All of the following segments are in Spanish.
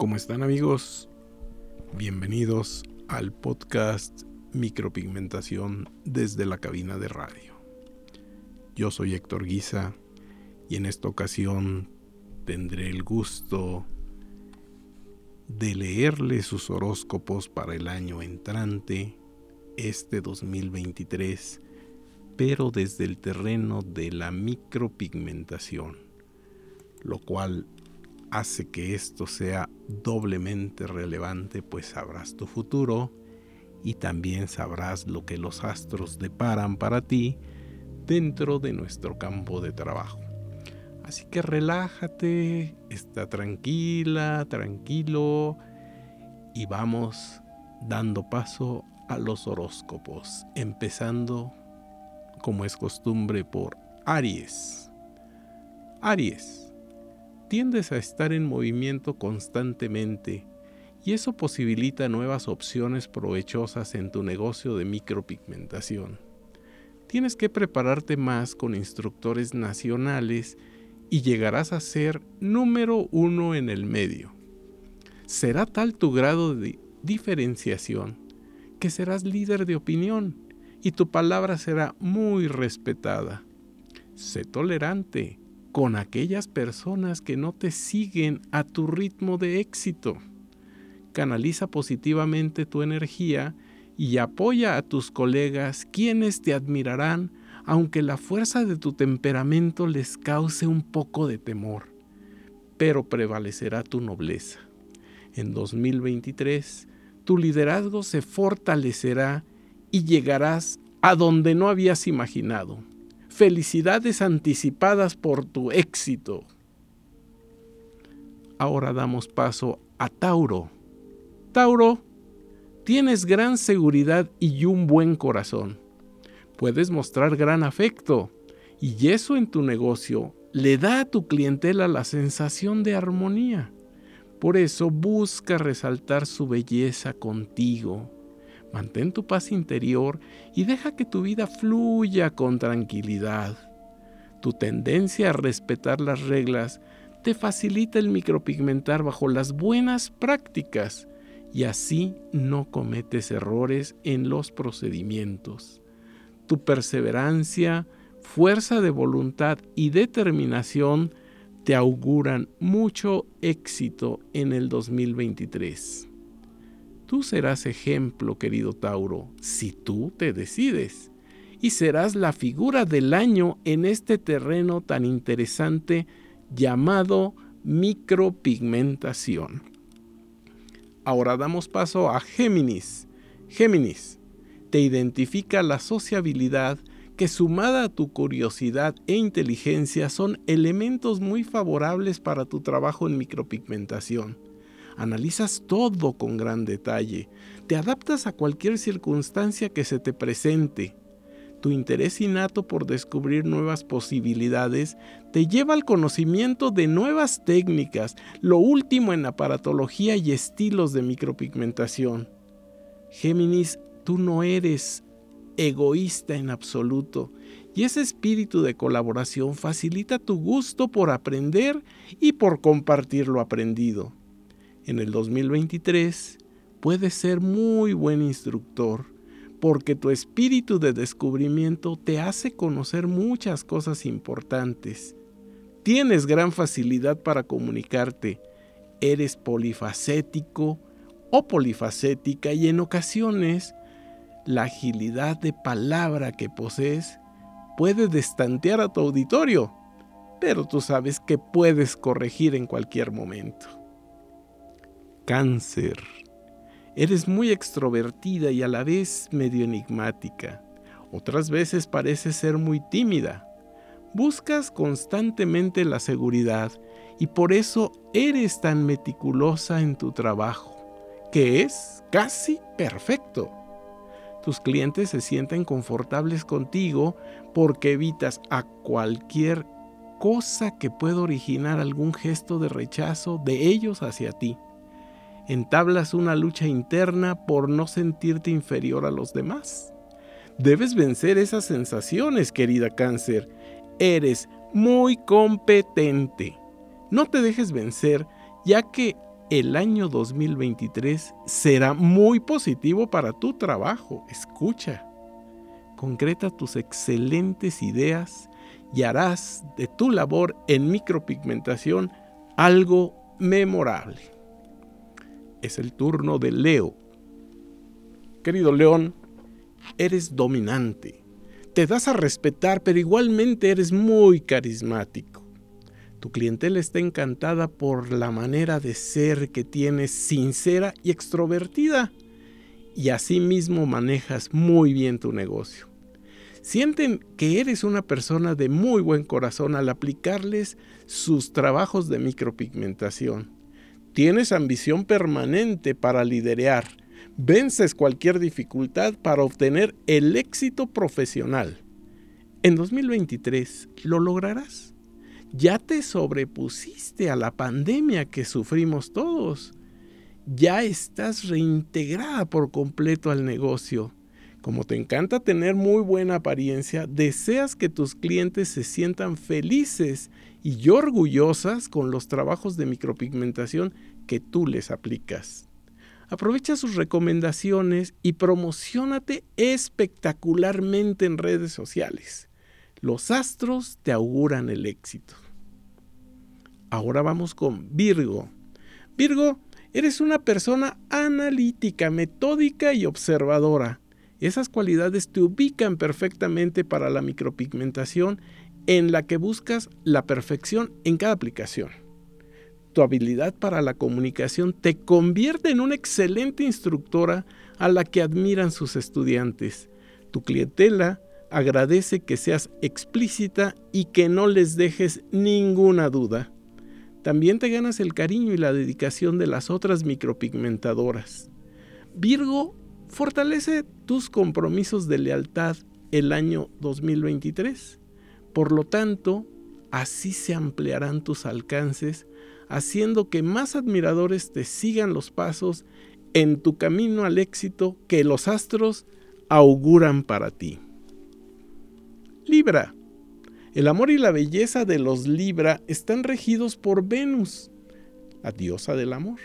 ¿Cómo están amigos? Bienvenidos al podcast Micropigmentación desde la cabina de radio. Yo soy Héctor Guisa y en esta ocasión tendré el gusto de leerle sus horóscopos para el año entrante, este 2023, pero desde el terreno de la micropigmentación, lo cual hace que esto sea doblemente relevante, pues sabrás tu futuro y también sabrás lo que los astros deparan para ti dentro de nuestro campo de trabajo. Así que relájate, está tranquila, tranquilo y vamos dando paso a los horóscopos, empezando como es costumbre por Aries. Aries, tiendes a estar en movimiento constantemente y eso posibilita nuevas opciones provechosas en tu negocio de micropigmentación. Tienes que prepararte más con instructores nacionales y llegarás a ser número uno en el medio. Será tal tu grado de diferenciación que serás líder de opinión y tu palabra será muy respetada. Sé tolerante con aquellas personas que no te siguen a tu ritmo de éxito. Canaliza positivamente tu energía y apoya a tus colegas quienes te admirarán aunque la fuerza de tu temperamento les cause un poco de temor, pero prevalecerá tu nobleza. En 2023, tu liderazgo se fortalecerá y llegarás a donde no habías imaginado. Felicidades anticipadas por tu éxito. Ahora damos paso a Tauro. Tauro, tienes gran seguridad y un buen corazón. Puedes mostrar gran afecto y eso en tu negocio le da a tu clientela la sensación de armonía. Por eso busca resaltar su belleza contigo. Mantén tu paz interior y deja que tu vida fluya con tranquilidad. Tu tendencia a respetar las reglas te facilita el micropigmentar bajo las buenas prácticas y así no cometes errores en los procedimientos. Tu perseverancia, fuerza de voluntad y determinación te auguran mucho éxito en el 2023. Tú serás ejemplo, querido Tauro, si tú te decides, y serás la figura del año en este terreno tan interesante llamado micropigmentación. Ahora damos paso a Géminis. Géminis, te identifica la sociabilidad que sumada a tu curiosidad e inteligencia son elementos muy favorables para tu trabajo en micropigmentación. Analizas todo con gran detalle, te adaptas a cualquier circunstancia que se te presente. Tu interés innato por descubrir nuevas posibilidades te lleva al conocimiento de nuevas técnicas, lo último en aparatología y estilos de micropigmentación. Géminis, tú no eres egoísta en absoluto, y ese espíritu de colaboración facilita tu gusto por aprender y por compartir lo aprendido. En el 2023 puedes ser muy buen instructor, porque tu espíritu de descubrimiento te hace conocer muchas cosas importantes. Tienes gran facilidad para comunicarte, eres polifacético o polifacética y en ocasiones la agilidad de palabra que posees puede destantear a tu auditorio, pero tú sabes que puedes corregir en cualquier momento. Cáncer. Eres muy extrovertida y a la vez medio enigmática. Otras veces pareces ser muy tímida. Buscas constantemente la seguridad y por eso eres tan meticulosa en tu trabajo, que es casi perfecto. Tus clientes se sienten confortables contigo porque evitas a cualquier cosa que pueda originar algún gesto de rechazo de ellos hacia ti. Entablas una lucha interna por no sentirte inferior a los demás. Debes vencer esas sensaciones, querida cáncer. Eres muy competente. No te dejes vencer, ya que el año 2023 será muy positivo para tu trabajo. Escucha, concreta tus excelentes ideas y harás de tu labor en micropigmentación algo memorable. Es el turno de Leo. Querido León, eres dominante. Te das a respetar, pero igualmente eres muy carismático. Tu clientela está encantada por la manera de ser que tienes sincera y extrovertida. Y asimismo manejas muy bien tu negocio. Sienten que eres una persona de muy buen corazón al aplicarles sus trabajos de micropigmentación. Tienes ambición permanente para liderear. Vences cualquier dificultad para obtener el éxito profesional. En 2023 lo lograrás. Ya te sobrepusiste a la pandemia que sufrimos todos. Ya estás reintegrada por completo al negocio como te encanta tener muy buena apariencia, deseas que tus clientes se sientan felices y orgullosas con los trabajos de micropigmentación que tú les aplicas. Aprovecha sus recomendaciones y promocionate espectacularmente en redes sociales. Los astros te auguran el éxito. Ahora vamos con Virgo. Virgo, eres una persona analítica, metódica y observadora esas cualidades te ubican perfectamente para la micropigmentación en la que buscas la perfección en cada aplicación. Tu habilidad para la comunicación te convierte en una excelente instructora a la que admiran sus estudiantes. Tu clientela agradece que seas explícita y que no les dejes ninguna duda. También te ganas el cariño y la dedicación de las otras micropigmentadoras. Virgo Fortalece tus compromisos de lealtad el año 2023. Por lo tanto, así se ampliarán tus alcances, haciendo que más admiradores te sigan los pasos en tu camino al éxito que los astros auguran para ti. Libra. El amor y la belleza de los Libra están regidos por Venus, la diosa del amor.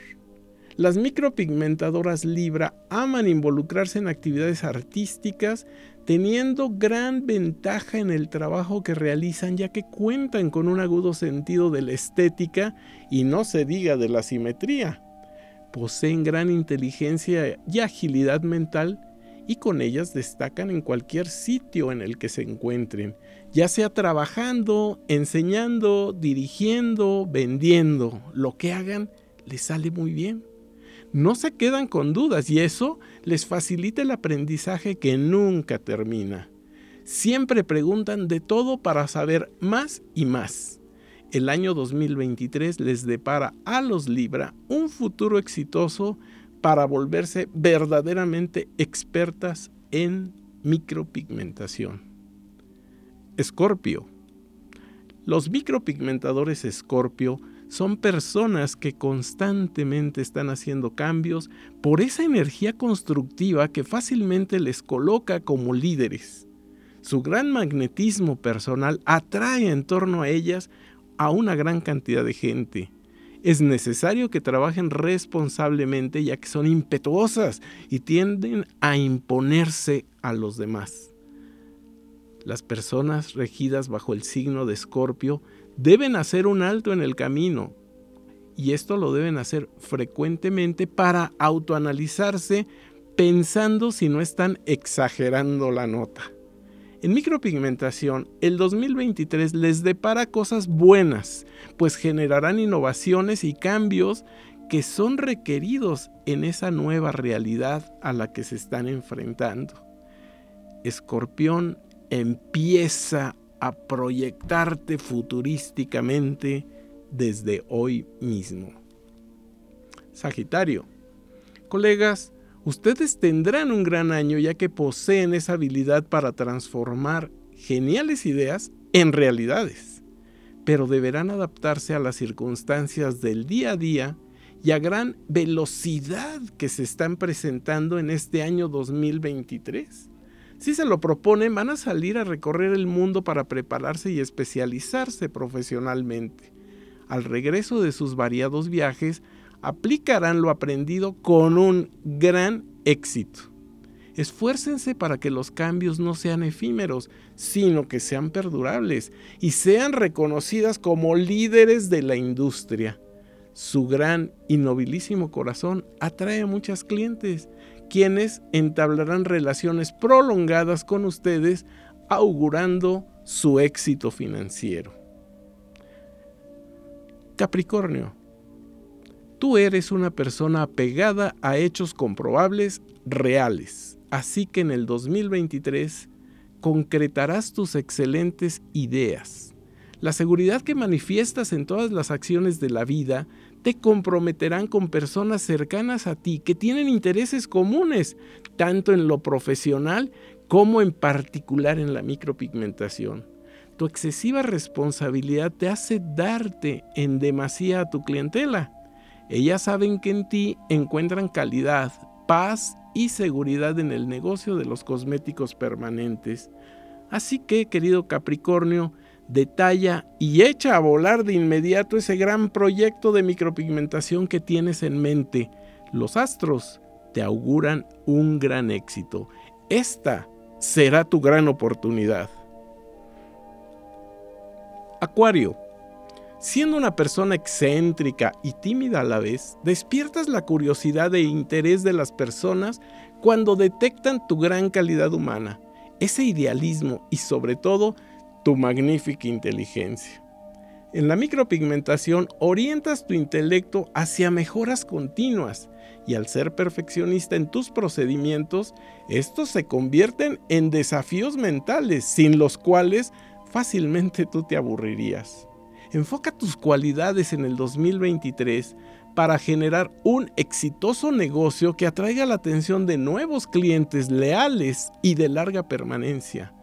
Las micropigmentadoras Libra aman involucrarse en actividades artísticas teniendo gran ventaja en el trabajo que realizan ya que cuentan con un agudo sentido de la estética y no se diga de la simetría. Poseen gran inteligencia y agilidad mental y con ellas destacan en cualquier sitio en el que se encuentren, ya sea trabajando, enseñando, dirigiendo, vendiendo, lo que hagan les sale muy bien no se quedan con dudas y eso les facilita el aprendizaje que nunca termina. Siempre preguntan de todo para saber más y más. El año 2023 les depara a los Libra un futuro exitoso para volverse verdaderamente expertas en micropigmentación. Escorpio. Los micropigmentadores Escorpio son personas que constantemente están haciendo cambios por esa energía constructiva que fácilmente les coloca como líderes. Su gran magnetismo personal atrae en torno a ellas a una gran cantidad de gente. Es necesario que trabajen responsablemente ya que son impetuosas y tienden a imponerse a los demás. Las personas regidas bajo el signo de Escorpio deben hacer un alto en el camino. Y esto lo deben hacer frecuentemente para autoanalizarse pensando si no están exagerando la nota. En micropigmentación, el 2023 les depara cosas buenas, pues generarán innovaciones y cambios que son requeridos en esa nueva realidad a la que se están enfrentando. Escorpión empieza a proyectarte futurísticamente desde hoy mismo. Sagitario, colegas, ustedes tendrán un gran año ya que poseen esa habilidad para transformar geniales ideas en realidades, pero deberán adaptarse a las circunstancias del día a día y a gran velocidad que se están presentando en este año 2023 si se lo proponen, van a salir a recorrer el mundo para prepararse y especializarse profesionalmente. Al regreso de sus variados viajes, aplicarán lo aprendido con un gran éxito. Esfuércense para que los cambios no sean efímeros, sino que sean perdurables y sean reconocidas como líderes de la industria. Su gran y nobilísimo corazón atrae a muchas clientes, quienes entablarán relaciones prolongadas con ustedes, augurando su éxito financiero. Capricornio, tú eres una persona apegada a hechos comprobables reales, así que en el 2023 concretarás tus excelentes ideas. La seguridad que manifiestas en todas las acciones de la vida te comprometerán con personas cercanas a ti que tienen intereses comunes, tanto en lo profesional como en particular en la micropigmentación. Tu excesiva responsabilidad te hace darte en demasía a tu clientela. Ellas saben que en ti encuentran calidad, paz y seguridad en el negocio de los cosméticos permanentes. Así que, querido Capricornio, detalla y echa a volar de inmediato ese gran proyecto de micropigmentación que tienes en mente. Los astros te auguran un gran éxito. Esta será tu gran oportunidad. Acuario. Siendo una persona excéntrica y tímida a la vez, despiertas la curiosidad e interés de las personas cuando detectan tu gran calidad humana, ese idealismo y sobre todo tu magnífica inteligencia. En la micropigmentación orientas tu intelecto hacia mejoras continuas y al ser perfeccionista en tus procedimientos, estos se convierten en desafíos mentales sin los cuales fácilmente tú te aburrirías. Enfoca tus cualidades en el 2023 para generar un exitoso negocio que atraiga la atención de nuevos clientes leales y de larga permanencia.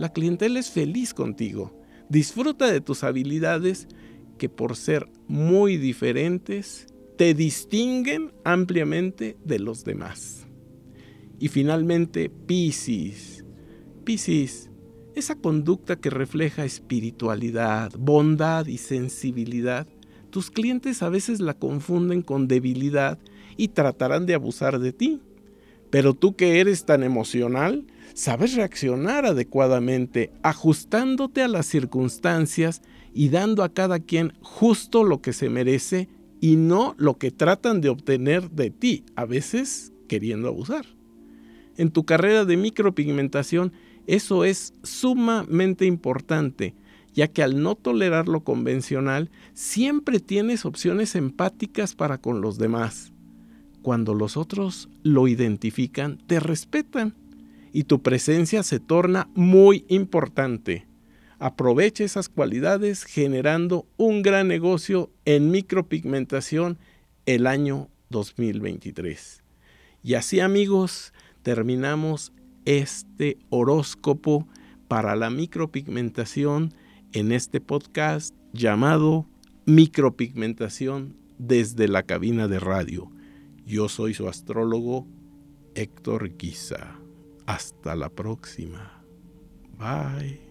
La clientela es feliz contigo. Disfruta de tus habilidades que por ser muy diferentes te distinguen ampliamente de los demás. Y finalmente, Piscis. Piscis, esa conducta que refleja espiritualidad, bondad y sensibilidad, tus clientes a veces la confunden con debilidad y tratarán de abusar de ti. Pero tú que eres tan emocional, sabes reaccionar adecuadamente, ajustándote a las circunstancias y dando a cada quien justo lo que se merece y no lo que tratan de obtener de ti, a veces queriendo abusar. En tu carrera de micropigmentación, eso es sumamente importante, ya que al no tolerar lo convencional, siempre tienes opciones empáticas para con los demás. Cuando los otros lo identifican, te respetan y tu presencia se torna muy importante. Aprovecha esas cualidades generando un gran negocio en micropigmentación el año 2023. Y así amigos, terminamos este horóscopo para la micropigmentación en este podcast llamado Micropigmentación desde la cabina de radio. Yo soy su astrólogo Héctor Guisa. Hasta la próxima. Bye.